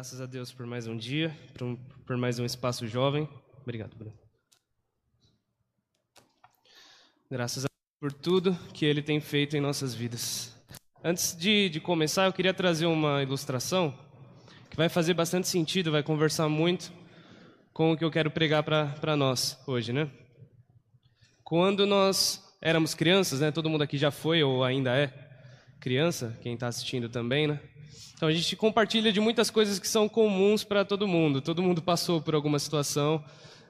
Graças a Deus por mais um dia, por, um, por mais um espaço jovem. Obrigado, Bruno. Graças a Deus por tudo que Ele tem feito em nossas vidas. Antes de, de começar, eu queria trazer uma ilustração que vai fazer bastante sentido, vai conversar muito com o que eu quero pregar para nós hoje, né? Quando nós éramos crianças, né? Todo mundo aqui já foi ou ainda é criança, quem está assistindo também, né? Então a gente compartilha de muitas coisas que são comuns para todo mundo. Todo mundo passou por alguma situação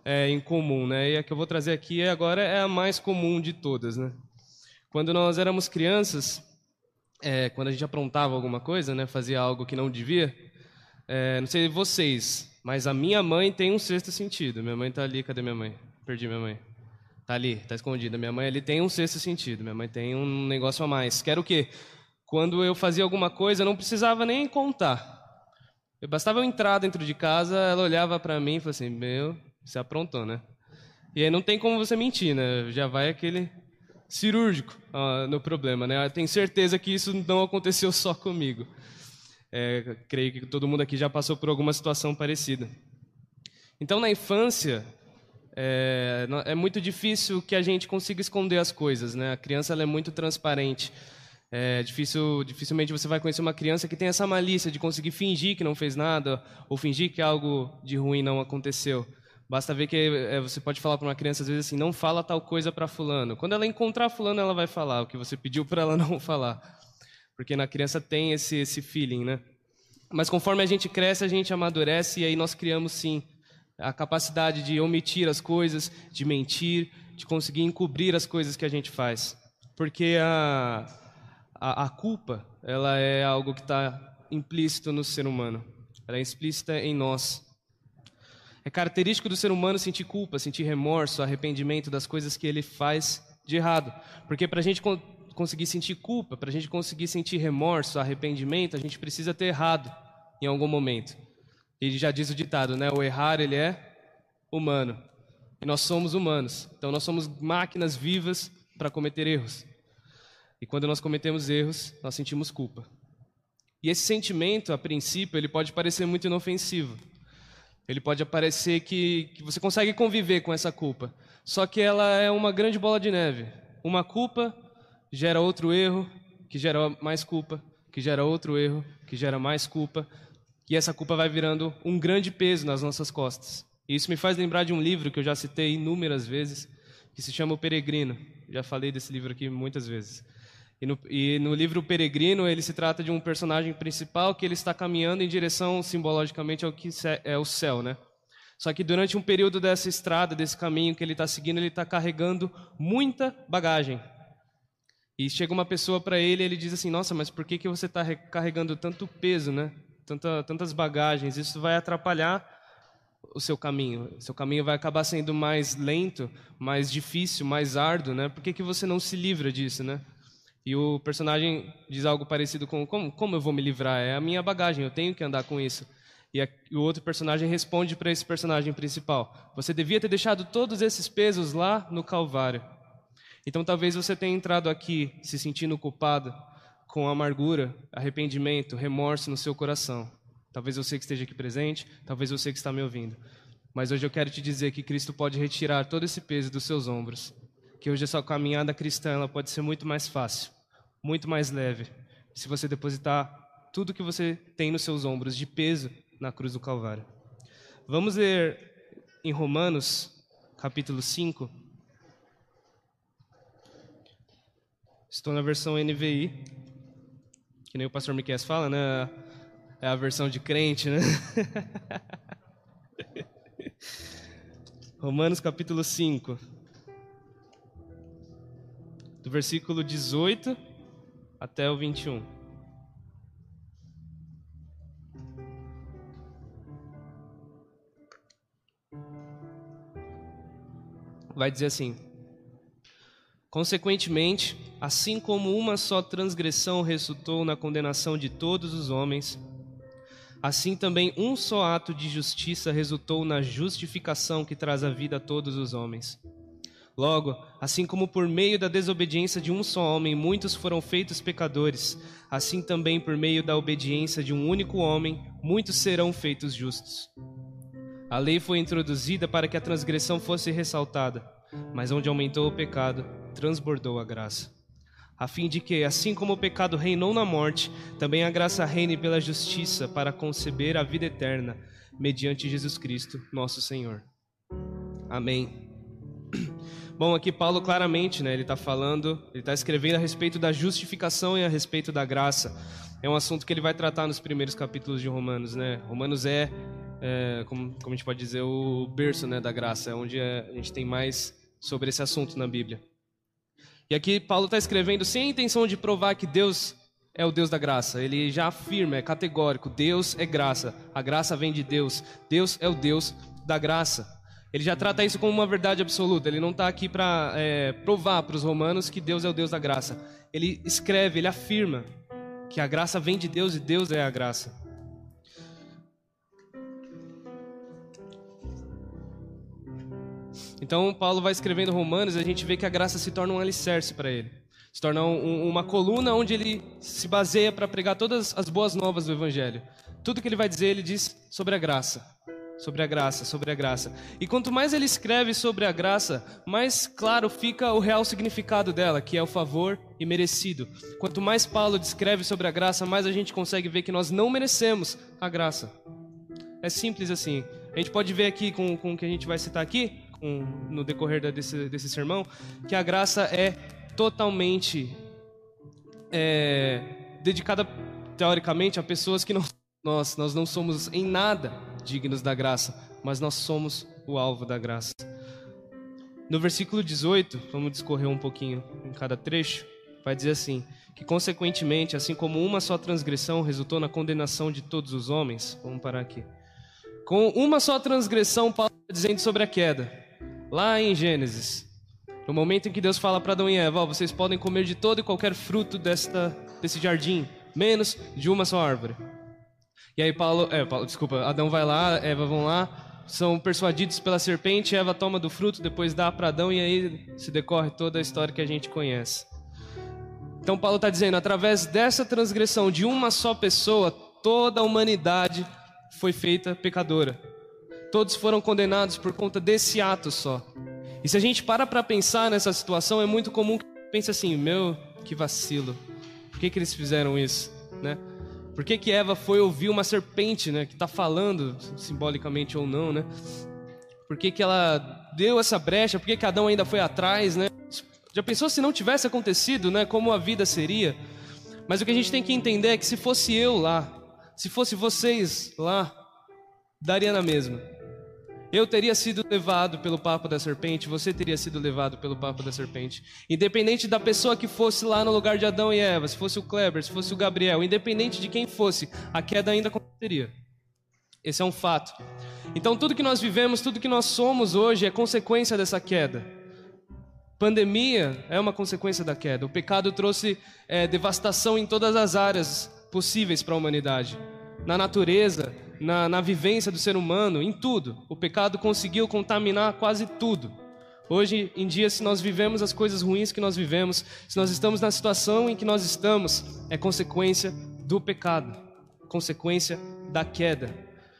é, em comum, né? E a que eu vou trazer aqui agora é a mais comum de todas, né? Quando nós éramos crianças, é, quando a gente aprontava alguma coisa, né? Fazia algo que não devia. É, não sei vocês, mas a minha mãe tem um sexto sentido. Minha mãe está ali, cadê minha mãe? Perdi minha mãe. Tá ali, tá escondida. Minha mãe ali tem um sexto sentido. Minha mãe tem um negócio a mais. Quero o quê? Quando eu fazia alguma coisa, não precisava nem contar. Eu bastava eu entrar dentro de casa, ela olhava para mim e falava assim: Meu, você aprontou, né? E aí não tem como você mentir, né? Já vai aquele cirúrgico no problema, né? Eu tenho certeza que isso não aconteceu só comigo. É, creio que todo mundo aqui já passou por alguma situação parecida. Então, na infância, é, é muito difícil que a gente consiga esconder as coisas, né? A criança é muito transparente. É difícil, dificilmente você vai conhecer uma criança que tem essa malícia de conseguir fingir que não fez nada ou fingir que algo de ruim não aconteceu. Basta ver que é, você pode falar para uma criança às vezes assim, não fala tal coisa para fulano. Quando ela encontrar fulano, ela vai falar o que você pediu para ela não falar, porque na criança tem esse esse feeling, né? Mas conforme a gente cresce, a gente amadurece e aí nós criamos sim a capacidade de omitir as coisas, de mentir, de conseguir encobrir as coisas que a gente faz, porque a a, a culpa, ela é algo que está implícito no ser humano. Ela é explícita em nós. É característico do ser humano sentir culpa, sentir remorso, arrependimento das coisas que ele faz de errado. Porque para a gente conseguir sentir culpa, para a gente conseguir sentir remorso, arrependimento, a gente precisa ter errado em algum momento. E já diz o ditado, né? O errar ele é humano. E nós somos humanos. Então nós somos máquinas vivas para cometer erros. E quando nós cometemos erros, nós sentimos culpa. E esse sentimento, a princípio, ele pode parecer muito inofensivo. Ele pode parecer que, que você consegue conviver com essa culpa. Só que ela é uma grande bola de neve. Uma culpa gera outro erro, que gera mais culpa, que gera outro erro, que gera mais culpa. E essa culpa vai virando um grande peso nas nossas costas. E isso me faz lembrar de um livro que eu já citei inúmeras vezes, que se chama O Peregrino. Já falei desse livro aqui muitas vezes. E no, e no livro Peregrino, ele se trata de um personagem principal que ele está caminhando em direção, simbologicamente, ao que é o céu, né? Só que durante um período dessa estrada, desse caminho que ele está seguindo, ele está carregando muita bagagem. E chega uma pessoa para ele e ele diz assim: Nossa, mas por que, que você está carregando tanto peso, né? Tanta, tantas bagagens? Isso vai atrapalhar o seu caminho. Seu caminho vai acabar sendo mais lento, mais difícil, mais árduo, né? Por que, que você não se livra disso, né? E o personagem diz algo parecido com: como, como eu vou me livrar? É a minha bagagem, eu tenho que andar com isso. E, a, e o outro personagem responde para esse personagem principal: Você devia ter deixado todos esses pesos lá no Calvário. Então talvez você tenha entrado aqui se sentindo culpado, com amargura, arrependimento, remorso no seu coração. Talvez você que esteja aqui presente, talvez você que está me ouvindo. Mas hoje eu quero te dizer que Cristo pode retirar todo esse peso dos seus ombros que hoje a sua caminhada cristã ela pode ser muito mais fácil, muito mais leve, se você depositar tudo que você tem nos seus ombros de peso na cruz do Calvário. Vamos ler em Romanos, capítulo 5. Estou na versão NVI, que nem o pastor Miquel fala, né? É a versão de crente, né? Romanos capítulo 5 do versículo 18 até o 21. Vai dizer assim: Consequentemente, assim como uma só transgressão resultou na condenação de todos os homens, assim também um só ato de justiça resultou na justificação que traz a vida a todos os homens. Logo, assim como por meio da desobediência de um só homem muitos foram feitos pecadores, assim também por meio da obediência de um único homem muitos serão feitos justos. A lei foi introduzida para que a transgressão fosse ressaltada, mas onde aumentou o pecado, transbordou a graça. A fim de que, assim como o pecado reinou na morte, também a graça reine pela justiça para conceber a vida eterna, mediante Jesus Cristo, nosso Senhor. Amém. Bom, aqui Paulo claramente, né, ele está falando, ele está escrevendo a respeito da justificação e a respeito da graça. É um assunto que ele vai tratar nos primeiros capítulos de Romanos, né? Romanos é, é como, como, a gente pode dizer, o berço né, da graça, é onde é, a gente tem mais sobre esse assunto na Bíblia. E aqui Paulo está escrevendo sem a intenção de provar que Deus é o Deus da graça. Ele já afirma, é categórico: Deus é graça. A graça vem de Deus. Deus é o Deus da graça. Ele já trata isso como uma verdade absoluta. Ele não está aqui para é, provar para os romanos que Deus é o Deus da graça. Ele escreve, ele afirma que a graça vem de Deus e Deus é a graça. Então, Paulo vai escrevendo Romanos e a gente vê que a graça se torna um alicerce para ele. Se torna um, uma coluna onde ele se baseia para pregar todas as boas novas do Evangelho. Tudo que ele vai dizer, ele diz sobre a graça sobre a graça, sobre a graça. E quanto mais ele escreve sobre a graça, mais claro fica o real significado dela, que é o favor e merecido. Quanto mais Paulo descreve sobre a graça, mais a gente consegue ver que nós não merecemos a graça. É simples assim. A gente pode ver aqui com, com o que a gente vai citar aqui, com, no decorrer desse, desse sermão, que a graça é totalmente é, dedicada, teoricamente, a pessoas que não nós, nós não somos em nada dignos da graça, mas nós somos o alvo da graça. No versículo 18, vamos discorrer um pouquinho em cada trecho, vai dizer assim: que consequentemente, assim como uma só transgressão resultou na condenação de todos os homens, vamos parar aqui. Com uma só transgressão, Paulo está dizendo sobre a queda, lá em Gênesis, no momento em que Deus fala para Adão e Eva: vocês podem comer de todo e qualquer fruto desta, desse jardim, menos de uma só árvore. E aí Paulo, é, Paulo, desculpa, Adão vai lá, Eva vão lá, são persuadidos pela serpente, Eva toma do fruto, depois dá para Adão e aí se decorre toda a história que a gente conhece. Então Paulo está dizendo, através dessa transgressão de uma só pessoa, toda a humanidade foi feita pecadora. Todos foram condenados por conta desse ato só. E se a gente para para pensar nessa situação, é muito comum que pense assim, meu, que vacilo. Por que, que eles fizeram isso, né? Por que, que Eva foi ouvir uma serpente, né? Que está falando, simbolicamente ou não, né? Por que, que ela deu essa brecha? Por que, que Adão ainda foi atrás, né? Já pensou se não tivesse acontecido, né? Como a vida seria? Mas o que a gente tem que entender é que se fosse eu lá, se fosse vocês lá, daria na mesma. Eu teria sido levado pelo papo da serpente, você teria sido levado pelo papo da serpente. Independente da pessoa que fosse lá no lugar de Adão e Eva, se fosse o Kleber, se fosse o Gabriel, independente de quem fosse, a queda ainda aconteceria. Esse é um fato. Então, tudo que nós vivemos, tudo que nós somos hoje é consequência dessa queda. Pandemia é uma consequência da queda. O pecado trouxe é, devastação em todas as áreas possíveis para a humanidade na natureza, na, na vivência do ser humano, em tudo. O pecado conseguiu contaminar quase tudo. Hoje em dia, se nós vivemos as coisas ruins que nós vivemos, se nós estamos na situação em que nós estamos, é consequência do pecado, consequência da queda.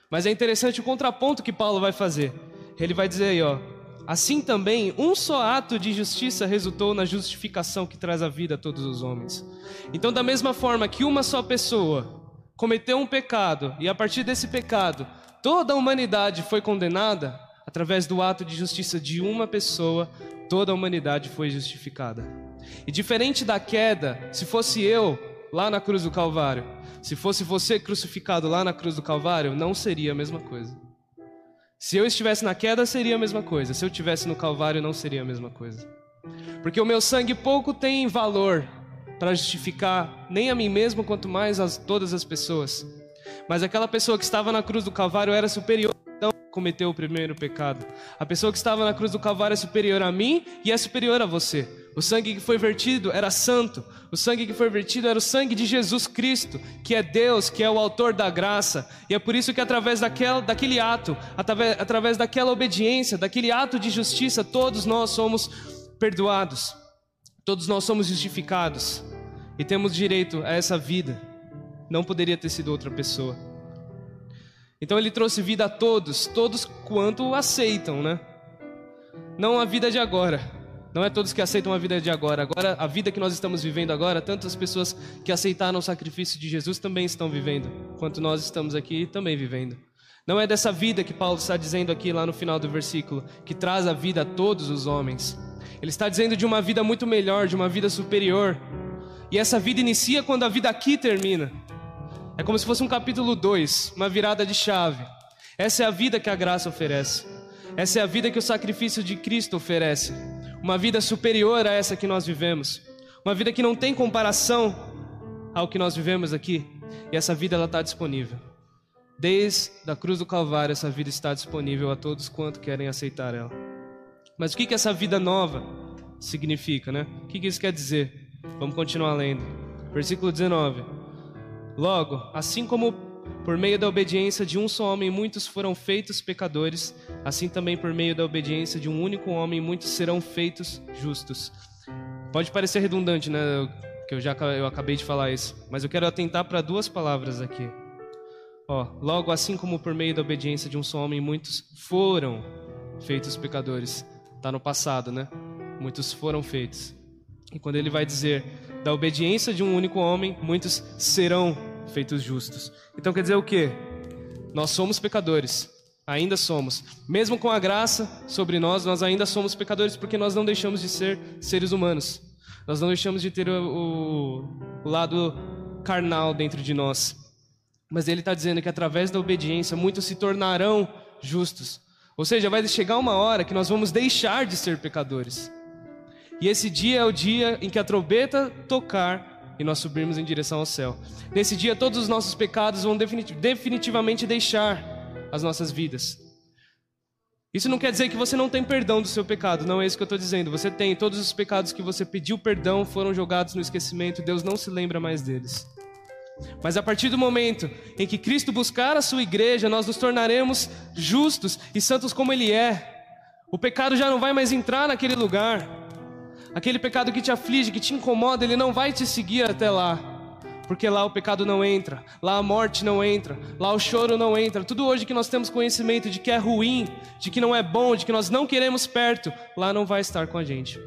Mas é interessante o contraponto que Paulo vai fazer. Ele vai dizer aí, ó, assim também um só ato de justiça resultou na justificação que traz a vida a todos os homens. Então, da mesma forma que uma só pessoa cometeu um pecado e a partir desse pecado toda a humanidade foi condenada, através do ato de justiça de uma pessoa, toda a humanidade foi justificada. E diferente da queda, se fosse eu lá na cruz do Calvário, se fosse você crucificado lá na cruz do Calvário, não seria a mesma coisa. Se eu estivesse na queda, seria a mesma coisa. Se eu estivesse no Calvário, não seria a mesma coisa. Porque o meu sangue pouco tem valor para justificar nem a mim mesmo, quanto mais a todas as pessoas. Mas aquela pessoa que estava na cruz do Calvário era superior. Então, cometeu o primeiro pecado. A pessoa que estava na cruz do Calvário é superior a mim e é superior a você. O sangue que foi vertido era santo. O sangue que foi vertido era o sangue de Jesus Cristo, que é Deus, que é o autor da graça. E é por isso que através daquela, daquele ato, através, através daquela obediência, daquele ato de justiça, todos nós somos perdoados. Todos nós somos justificados e temos direito a essa vida. Não poderia ter sido outra pessoa. Então ele trouxe vida a todos, todos quanto aceitam, né? Não a vida de agora. Não é todos que aceitam a vida de agora. Agora, a vida que nós estamos vivendo agora, tantas pessoas que aceitaram o sacrifício de Jesus também estão vivendo, quanto nós estamos aqui também vivendo. Não é dessa vida que Paulo está dizendo aqui lá no final do versículo, que traz a vida a todos os homens. Ele está dizendo de uma vida muito melhor, de uma vida superior. E essa vida inicia quando a vida aqui termina. É como se fosse um capítulo 2, uma virada de chave. Essa é a vida que a graça oferece. Essa é a vida que o sacrifício de Cristo oferece. Uma vida superior a essa que nós vivemos. Uma vida que não tem comparação ao que nós vivemos aqui. E essa vida ela está disponível. Desde a cruz do Calvário, essa vida está disponível a todos quanto querem aceitar ela. Mas o que, que essa vida nova significa, né? O que, que isso quer dizer? Vamos continuar lendo. Versículo 19. Logo, assim como por meio da obediência de um só homem muitos foram feitos pecadores, assim também por meio da obediência de um único homem muitos serão feitos justos. Pode parecer redundante, né? Que eu já eu acabei de falar isso, mas eu quero atentar para duas palavras aqui. Ó, logo assim como por meio da obediência de um só homem muitos foram feitos pecadores. Tá no passado, né? Muitos foram feitos. E quando ele vai dizer da obediência de um único homem, muitos serão feitos justos. Então quer dizer o quê? Nós somos pecadores, ainda somos. Mesmo com a graça sobre nós, nós ainda somos pecadores porque nós não deixamos de ser seres humanos. Nós não deixamos de ter o, o lado carnal dentro de nós. Mas ele está dizendo que através da obediência muitos se tornarão justos. Ou seja, vai chegar uma hora que nós vamos deixar de ser pecadores. E esse dia é o dia em que a trombeta tocar e nós subirmos em direção ao céu. Nesse dia, todos os nossos pecados vão definitivamente deixar as nossas vidas. Isso não quer dizer que você não tem perdão do seu pecado, não é isso que eu estou dizendo. Você tem, todos os pecados que você pediu perdão foram jogados no esquecimento, Deus não se lembra mais deles. Mas a partir do momento em que Cristo buscar a sua igreja, nós nos tornaremos justos e santos como Ele é. O pecado já não vai mais entrar naquele lugar. Aquele pecado que te aflige, que te incomoda, ele não vai te seguir até lá. Porque lá o pecado não entra, lá a morte não entra, lá o choro não entra. Tudo hoje que nós temos conhecimento de que é ruim, de que não é bom, de que nós não queremos perto, lá não vai estar com a gente.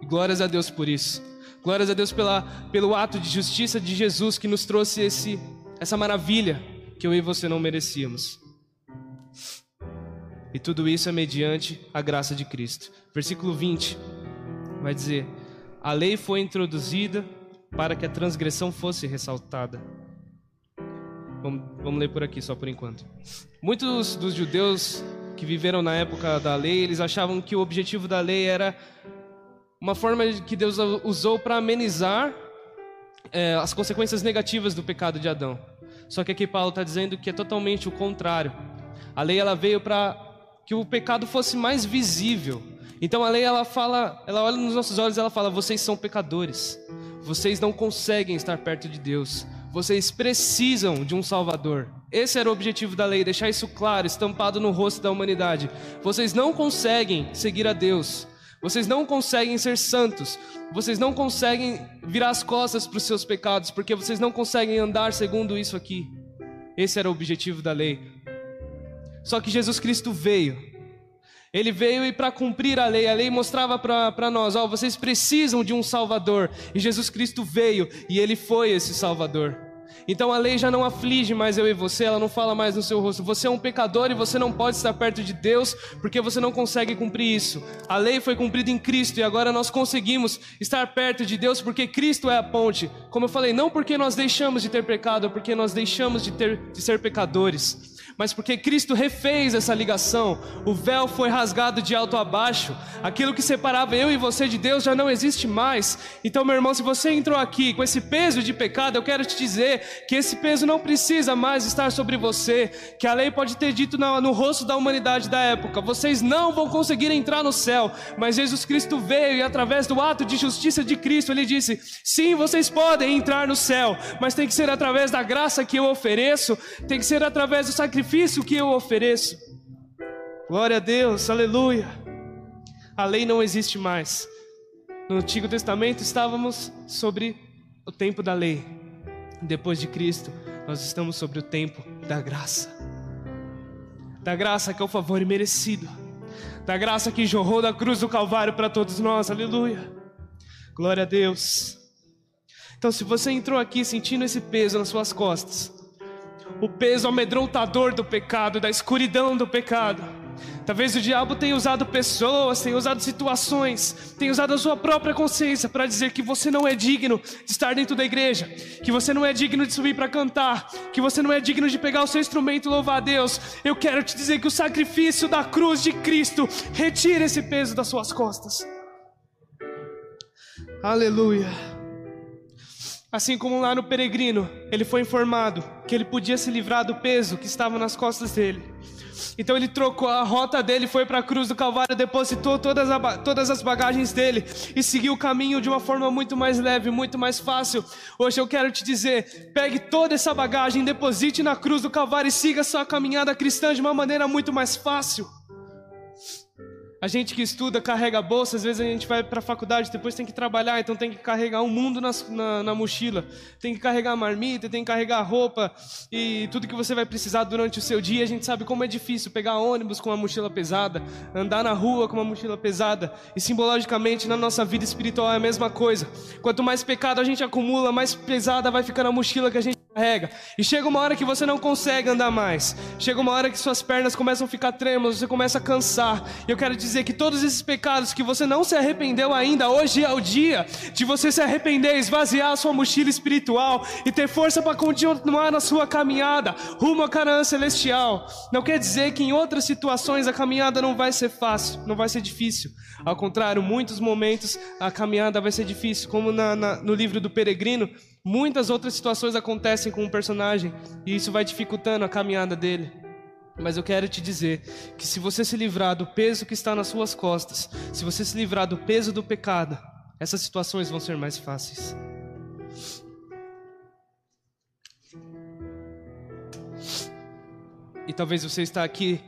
E glórias a Deus por isso. Glórias a Deus pela, pelo ato de justiça de Jesus que nos trouxe esse, essa maravilha que eu e você não merecíamos. E tudo isso é mediante a graça de Cristo. Versículo 20 vai dizer: a lei foi introduzida para que a transgressão fosse ressaltada. Vamos, vamos ler por aqui só por enquanto. Muitos dos judeus que viveram na época da lei, eles achavam que o objetivo da lei era uma forma que Deus usou para amenizar é, as consequências negativas do pecado de Adão. Só que aqui Paulo está dizendo que é totalmente o contrário. A lei ela veio para que o pecado fosse mais visível, então a lei ela fala, ela olha nos nossos olhos ela fala: vocês são pecadores. Vocês não conseguem estar perto de Deus. Vocês precisam de um Salvador. Esse era o objetivo da lei, deixar isso claro, estampado no rosto da humanidade. Vocês não conseguem seguir a Deus. Vocês não conseguem ser santos. Vocês não conseguem virar as costas para os seus pecados, porque vocês não conseguem andar segundo isso aqui. Esse era o objetivo da lei. Só que Jesus Cristo veio ele veio e para cumprir a lei, a lei mostrava para nós: ó, vocês precisam de um Salvador. E Jesus Cristo veio e ele foi esse Salvador. Então a lei já não aflige mais eu e você, ela não fala mais no seu rosto. Você é um pecador e você não pode estar perto de Deus porque você não consegue cumprir isso. A lei foi cumprida em Cristo e agora nós conseguimos estar perto de Deus porque Cristo é a ponte. Como eu falei, não porque nós deixamos de ter pecado, é porque nós deixamos de, ter, de ser pecadores. Mas porque Cristo refez essa ligação. O véu foi rasgado de alto a baixo. Aquilo que separava eu e você de Deus já não existe mais. Então, meu irmão, se você entrou aqui com esse peso de pecado, eu quero te dizer que esse peso não precisa mais estar sobre você. Que a lei pode ter dito no, rosto da humanidade da época: vocês não vão conseguir entrar no céu. Mas Jesus Cristo veio e, através do ato de justiça de Cristo, ele disse: sim, vocês podem entrar no céu, mas tem que ser através da graça que eu ofereço, tem que ser através do sacrifício sacrifício que eu ofereço. Glória a Deus, aleluia. A lei não existe mais. No Antigo Testamento estávamos sobre o tempo da lei. Depois de Cristo, nós estamos sobre o tempo da graça. Da graça que é o favor imerecido. Da graça que jorrou da cruz do Calvário para todos nós. Aleluia. Glória a Deus. Então, se você entrou aqui sentindo esse peso nas suas costas, o peso amedrontador do pecado, da escuridão do pecado. Talvez o diabo tenha usado pessoas, tenha usado situações, tenha usado a sua própria consciência para dizer que você não é digno de estar dentro da igreja, que você não é digno de subir para cantar, que você não é digno de pegar o seu instrumento e louvar a Deus. Eu quero te dizer que o sacrifício da cruz de Cristo retira esse peso das suas costas. Aleluia. Assim como lá no peregrino, ele foi informado que ele podia se livrar do peso que estava nas costas dele. Então ele trocou a rota dele, foi para a cruz do Calvário, depositou todas, a, todas as bagagens dele e seguiu o caminho de uma forma muito mais leve, muito mais fácil. Hoje eu quero te dizer: pegue toda essa bagagem, deposite na cruz do Calvário e siga sua caminhada cristã de uma maneira muito mais fácil. A gente que estuda carrega a bolsa, às vezes a gente vai para a faculdade, depois tem que trabalhar, então tem que carregar o um mundo na, na, na, mochila, tem que carregar marmita, tem que carregar roupa e tudo que você vai precisar durante o seu dia. A gente sabe como é difícil pegar ônibus com uma mochila pesada, andar na rua com uma mochila pesada e simbologicamente na nossa vida espiritual é a mesma coisa. Quanto mais pecado a gente acumula, mais pesada vai ficando a mochila que a gente carrega. E chega uma hora que você não consegue andar mais. Chega uma hora que suas pernas começam a ficar trêmulas, você começa a cansar. E eu quero dizer que todos esses pecados que você não se arrependeu ainda, hoje é o dia de você se arrepender, esvaziar a sua mochila espiritual e ter força para continuar na sua caminhada rumo à Canaã celestial. Não quer dizer que em outras situações a caminhada não vai ser fácil, não vai ser difícil. Ao contrário, muitos momentos a caminhada vai ser difícil, como na, na, no livro do peregrino, Muitas outras situações acontecem com o personagem e isso vai dificultando a caminhada dele. Mas eu quero te dizer que se você se livrar do peso que está nas suas costas, se você se livrar do peso do pecado, essas situações vão ser mais fáceis. E talvez você está aqui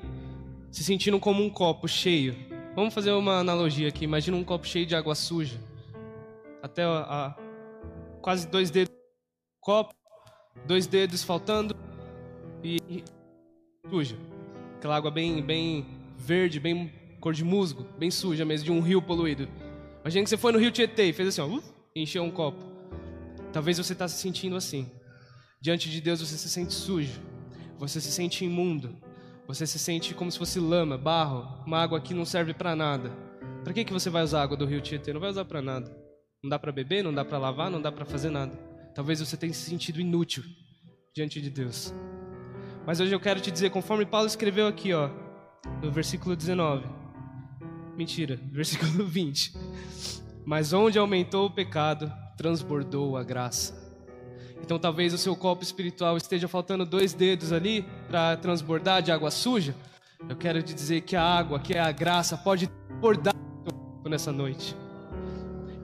se sentindo como um copo cheio. Vamos fazer uma analogia aqui. Imagina um copo cheio de água suja. Até a, quase dois dedos copo, dois dedos faltando e suja. Aquela água bem, bem verde, bem cor de musgo, bem suja mesmo, de um rio poluído. Imagina que você foi no rio Tietê e fez assim, ó, uh, e encheu um copo. Talvez você está se sentindo assim. Diante de Deus você se sente sujo, você se sente imundo, você se sente como se fosse lama, barro, uma água que não serve para nada. Para que, que você vai usar a água do rio Tietê? Não vai usar para nada. Não dá para beber, não dá para lavar, não dá para fazer nada. Talvez você tenha se sentido inútil diante de Deus. Mas hoje eu quero te dizer, conforme Paulo escreveu aqui, ó, no versículo 19. Mentira, versículo 20. Mas onde aumentou o pecado, transbordou a graça. Então talvez o seu copo espiritual esteja faltando dois dedos ali para transbordar de água suja. Eu quero te dizer que a água, que é a graça, pode transbordar nessa noite.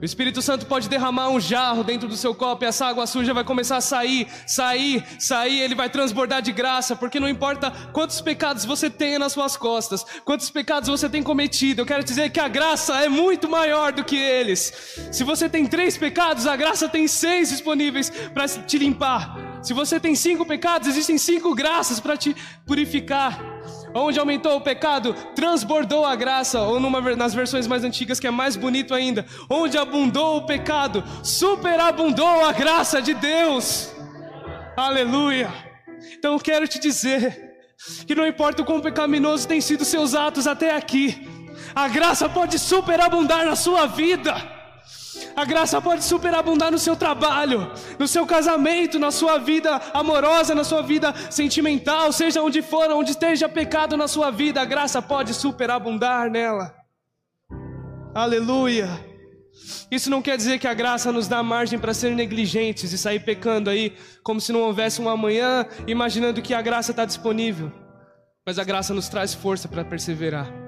O Espírito Santo pode derramar um jarro dentro do seu copo e essa água suja vai começar a sair, sair, sair, ele vai transbordar de graça, porque não importa quantos pecados você tenha nas suas costas, quantos pecados você tem cometido, eu quero dizer que a graça é muito maior do que eles. Se você tem três pecados, a graça tem seis disponíveis para te limpar. Se você tem cinco pecados, existem cinco graças para te purificar. Onde aumentou o pecado, transbordou a graça, ou numa, nas versões mais antigas, que é mais bonito ainda, onde abundou o pecado, superabundou a graça de Deus. Aleluia. Então quero te dizer que não importa o quão pecaminoso têm sido seus atos até aqui, a graça pode superabundar na sua vida. A graça pode superabundar no seu trabalho, no seu casamento, na sua vida amorosa, na sua vida sentimental, seja onde for, onde esteja pecado na sua vida, a graça pode superabundar nela. Aleluia. Isso não quer dizer que a graça nos dá margem para ser negligentes e sair pecando aí, como se não houvesse um amanhã, imaginando que a graça está disponível. Mas a graça nos traz força para perseverar.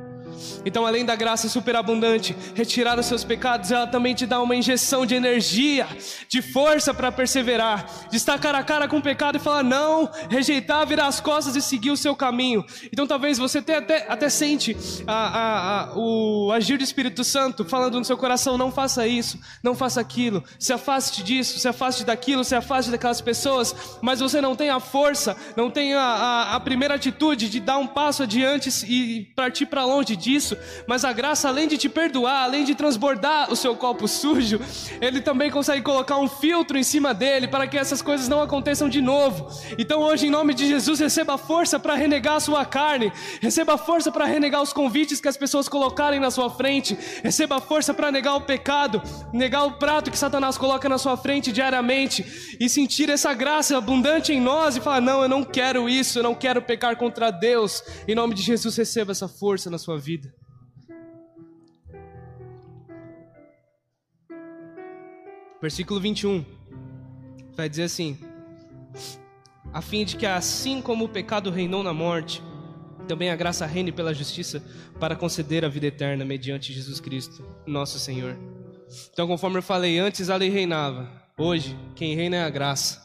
Então, além da graça superabundante, retirar os seus pecados, ela também te dá uma injeção de energia, de força para perseverar, de estar cara a cara com o pecado e falar não, rejeitar, virar as costas e seguir o seu caminho. Então, talvez você até, até sente a, a, a, o agir do Espírito Santo falando no seu coração: não faça isso, não faça aquilo, se afaste disso, se afaste daquilo, se afaste daquelas pessoas, mas você não tem a força, não tem a primeira atitude de dar um passo adiante e partir para longe disso, mas a graça, além de te perdoar, além de transbordar o seu copo sujo, ele também consegue colocar um filtro em cima dele para que essas coisas não aconteçam de novo. Então, hoje, em nome de Jesus, receba força para renegar a sua carne, receba força para renegar os convites que as pessoas colocarem na sua frente, receba força para negar o pecado, negar o prato que Satanás coloca na sua frente diariamente e sentir essa graça abundante em nós e falar: Não, eu não quero isso, eu não quero pecar contra Deus. Em nome de Jesus, receba essa força na sua vida vida. Versículo 21 vai dizer assim: a fim de que assim como o pecado reinou na morte, também a graça reine pela justiça para conceder a vida eterna mediante Jesus Cristo, nosso Senhor. Então, conforme eu falei antes, a lei reinava. Hoje, quem reina é a graça.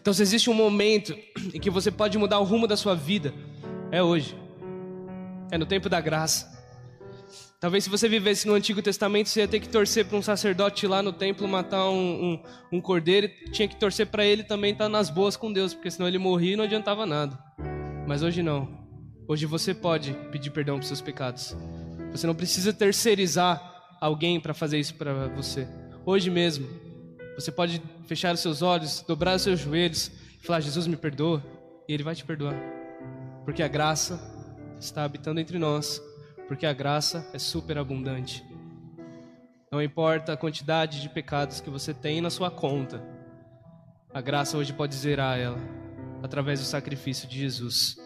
Então, se existe um momento em que você pode mudar o rumo da sua vida, é hoje. É no tempo da graça. Talvez se você vivesse no Antigo Testamento, você ia ter que torcer para um sacerdote lá no templo matar um, um, um cordeiro, e tinha que torcer para ele também estar tá nas boas com Deus, porque senão ele morria e não adiantava nada. Mas hoje não. Hoje você pode pedir perdão por seus pecados. Você não precisa terceirizar alguém para fazer isso para você. Hoje mesmo, você pode fechar os seus olhos, dobrar os seus joelhos e falar: Jesus me perdoa, e Ele vai te perdoar, porque a graça está habitando entre nós, porque a graça é superabundante. Não importa a quantidade de pecados que você tem na sua conta, a graça hoje pode zerar ela através do sacrifício de Jesus.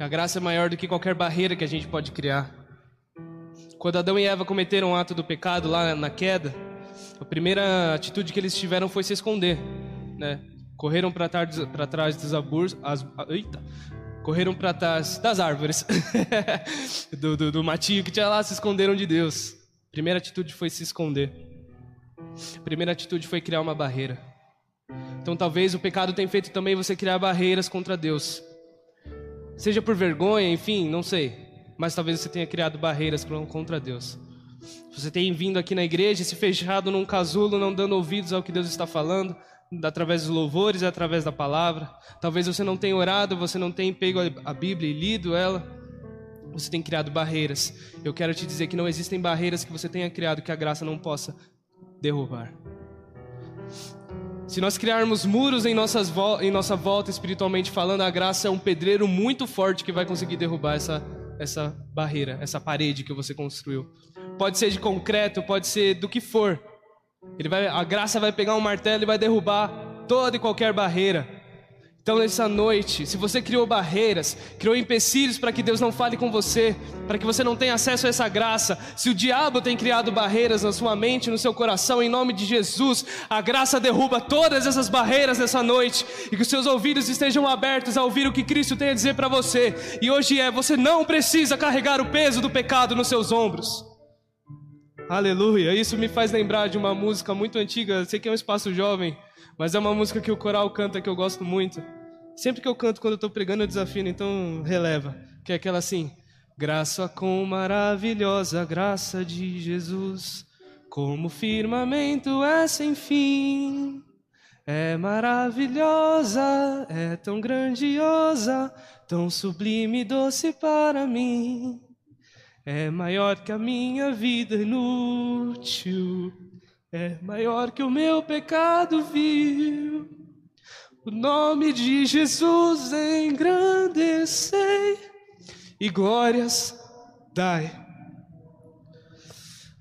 A graça é maior do que qualquer barreira que a gente pode criar. Quando Adão e Eva cometeram o ato do pecado lá na queda, a primeira atitude que eles tiveram foi se esconder, né? Correram para trás dos arbustos. As, eita! Correram para trás das árvores. do, do, do matinho que tinha lá, se esconderam de Deus. Primeira atitude foi se esconder. Primeira atitude foi criar uma barreira. Então talvez o pecado tenha feito também você criar barreiras contra Deus. Seja por vergonha, enfim, não sei. Mas talvez você tenha criado barreiras contra Deus. Você tem vindo aqui na igreja, se fechado num casulo, não dando ouvidos ao que Deus está falando através dos louvores através da palavra. Talvez você não tenha orado, você não tenha pego a Bíblia e lido ela. Você tem criado barreiras. Eu quero te dizer que não existem barreiras que você tenha criado que a graça não possa derrubar. Se nós criarmos muros em, nossas em nossa volta espiritualmente falando, a graça é um pedreiro muito forte que vai conseguir derrubar essa, essa barreira, essa parede que você construiu. Pode ser de concreto, pode ser do que for. Ele vai, a graça vai pegar um martelo e vai derrubar toda e qualquer barreira. Então, nessa noite, se você criou barreiras, criou empecilhos para que Deus não fale com você, para que você não tenha acesso a essa graça, se o diabo tem criado barreiras na sua mente, no seu coração, em nome de Jesus, a graça derruba todas essas barreiras nessa noite e que os seus ouvidos estejam abertos a ouvir o que Cristo tem a dizer para você. E hoje é: você não precisa carregar o peso do pecado nos seus ombros. Aleluia. Isso me faz lembrar de uma música muito antiga. Sei que é um espaço jovem, mas é uma música que o coral canta que eu gosto muito. Sempre que eu canto quando eu estou pregando eu desafino, então releva. Que é aquela assim: Graça com maravilhosa graça de Jesus, como firmamento é sem fim. É maravilhosa, é tão grandiosa, tão sublime e doce para mim é maior que a minha vida inútil, é maior que o meu pecado vil. O nome de Jesus engrandecei e glórias dai.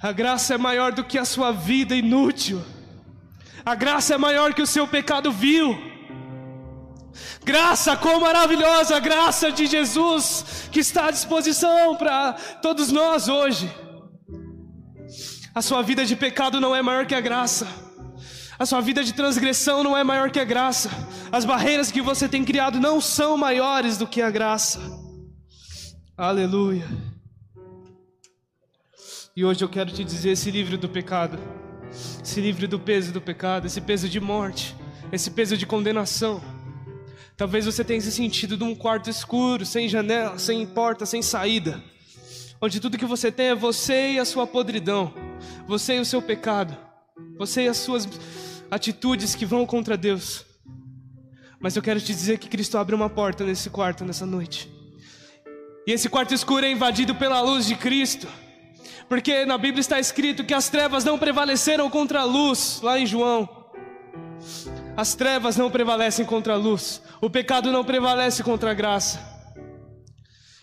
A graça é maior do que a sua vida inútil. A graça é maior que o seu pecado vil. Graça, quão maravilhosa a graça de Jesus que está à disposição para todos nós hoje. A sua vida de pecado não é maior que a graça. A sua vida de transgressão não é maior que a graça. As barreiras que você tem criado não são maiores do que a graça. Aleluia. E hoje eu quero te dizer: esse livro do pecado, esse livro do peso do pecado, esse peso de morte, esse peso de condenação. Talvez você tenha se sentido num quarto escuro, sem janela, sem porta, sem saída, onde tudo que você tem é você e a sua podridão, você e o seu pecado, você e as suas atitudes que vão contra Deus. Mas eu quero te dizer que Cristo abre uma porta nesse quarto nessa noite. E esse quarto escuro é invadido pela luz de Cristo. Porque na Bíblia está escrito que as trevas não prevaleceram contra a luz, lá em João. As trevas não prevalecem contra a luz, o pecado não prevalece contra a graça.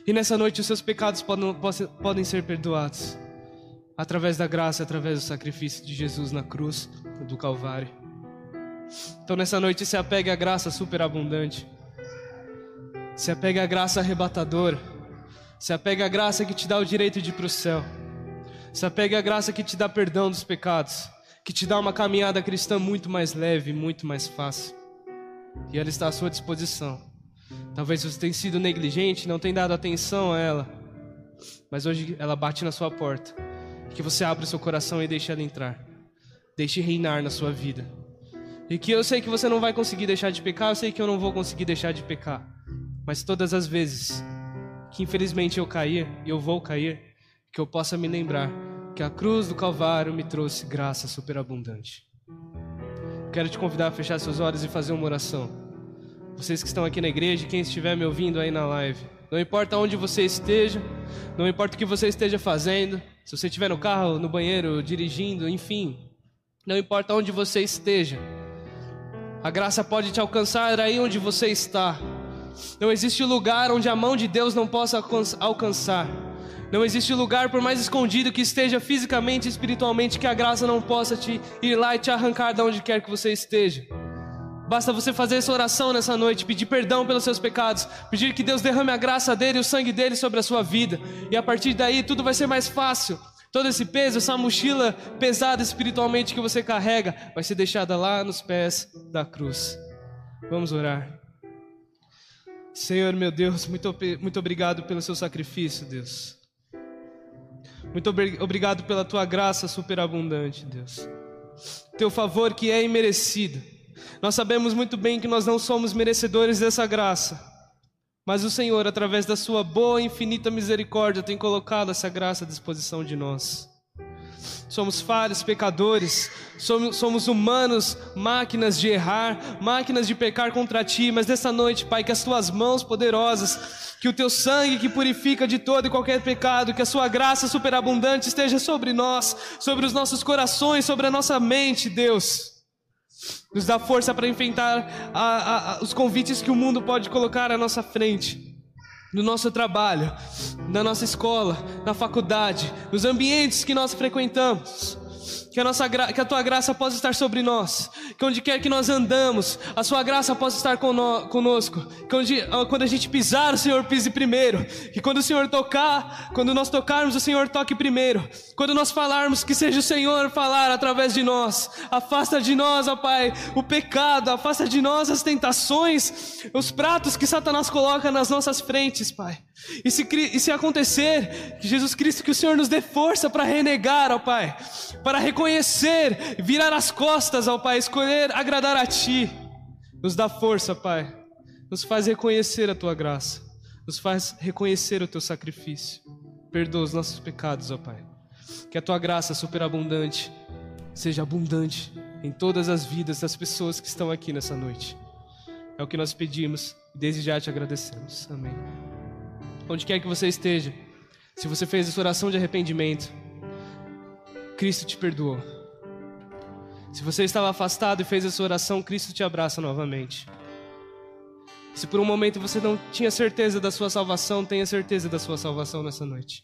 E nessa noite os seus pecados podem, podem ser perdoados através da graça, através do sacrifício de Jesus na cruz do Calvário. Então nessa noite se apegue à graça superabundante. Se apegue à graça arrebatadora. Se apegue à graça que te dá o direito de ir para o céu. Se apegue à graça que te dá perdão dos pecados. Que te dá uma caminhada cristã muito mais leve, muito mais fácil. E ela está à sua disposição. Talvez você tenha sido negligente, não tenha dado atenção a ela. Mas hoje ela bate na sua porta que você abra o seu coração e deixe ela entrar. Deixe reinar na sua vida. E que eu sei que você não vai conseguir deixar de pecar, eu sei que eu não vou conseguir deixar de pecar. Mas todas as vezes que infelizmente eu cair, e eu vou cair, que eu possa me lembrar que a cruz do Calvário me trouxe graça superabundante. Quero te convidar a fechar seus olhos e fazer uma oração. Vocês que estão aqui na igreja, quem estiver me ouvindo aí na live, não importa onde você esteja, não importa o que você esteja fazendo, se você estiver no carro, no banheiro, dirigindo, enfim, não importa onde você esteja, a graça pode te alcançar aí onde você está. Não existe lugar onde a mão de Deus não possa alcançar. Não existe lugar, por mais escondido que esteja fisicamente e espiritualmente, que a graça não possa te ir lá e te arrancar de onde quer que você esteja. Basta você fazer essa oração nessa noite, pedir perdão pelos seus pecados, pedir que Deus derrame a graça dele e o sangue dele sobre a sua vida. E a partir daí tudo vai ser mais fácil. Todo esse peso, essa mochila pesada espiritualmente que você carrega, vai ser deixada lá nos pés da cruz. Vamos orar. Senhor meu Deus, muito, muito obrigado pelo seu sacrifício, Deus. Muito obrigado pela tua graça superabundante, Deus. Teu favor que é imerecido. Nós sabemos muito bem que nós não somos merecedores dessa graça, mas o Senhor, através da Sua boa e infinita misericórdia, tem colocado essa graça à disposição de nós. Somos falhos, pecadores, somos, somos, humanos, máquinas de errar, máquinas de pecar contra ti, mas nessa noite, Pai, que as tuas mãos poderosas, que o teu sangue que purifica de todo e qualquer pecado, que a sua graça superabundante esteja sobre nós, sobre os nossos corações, sobre a nossa mente, Deus. Nos dá força para enfrentar a, a, a, os convites que o mundo pode colocar à nossa frente. No nosso trabalho, na nossa escola, na faculdade, nos ambientes que nós frequentamos. Que a, nossa, que a tua graça possa estar sobre nós. Que onde quer que nós andamos, a sua graça possa estar conosco. Que onde, quando a gente pisar, o Senhor pise primeiro. Que quando o Senhor tocar, quando nós tocarmos, o Senhor toque primeiro. Quando nós falarmos, que seja o Senhor falar através de nós. Afasta de nós, ó Pai, o pecado. Afasta de nós as tentações, os pratos que Satanás coloca nas nossas frentes, Pai. E se, e se acontecer, Jesus Cristo, que o Senhor nos dê força para renegar, ó Pai, para reconhecer, virar as costas, ó Pai, escolher agradar a Ti. Nos dá força, Pai. Nos faz reconhecer a Tua graça. Nos faz reconhecer o Teu sacrifício. Perdoa os nossos pecados, ó Pai. Que a Tua graça superabundante seja abundante em todas as vidas das pessoas que estão aqui nessa noite. É o que nós pedimos e desde já te agradecemos. Amém onde quer que você esteja, se você fez essa oração de arrependimento, Cristo te perdoou. Se você estava afastado e fez essa oração, Cristo te abraça novamente. Se por um momento você não tinha certeza da sua salvação, tenha certeza da sua salvação nessa noite.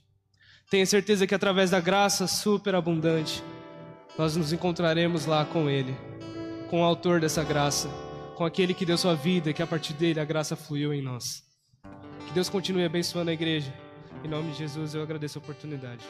Tenha certeza que através da graça superabundante, nós nos encontraremos lá com Ele, com o autor dessa graça, com aquele que deu sua vida e que a partir dele a graça fluiu em nós. Que Deus continue abençoando a igreja. Em nome de Jesus eu agradeço a oportunidade.